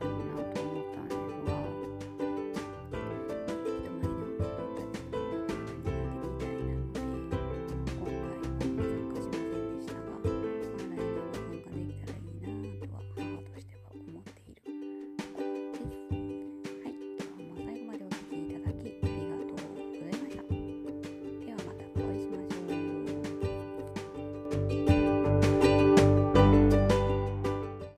out, out.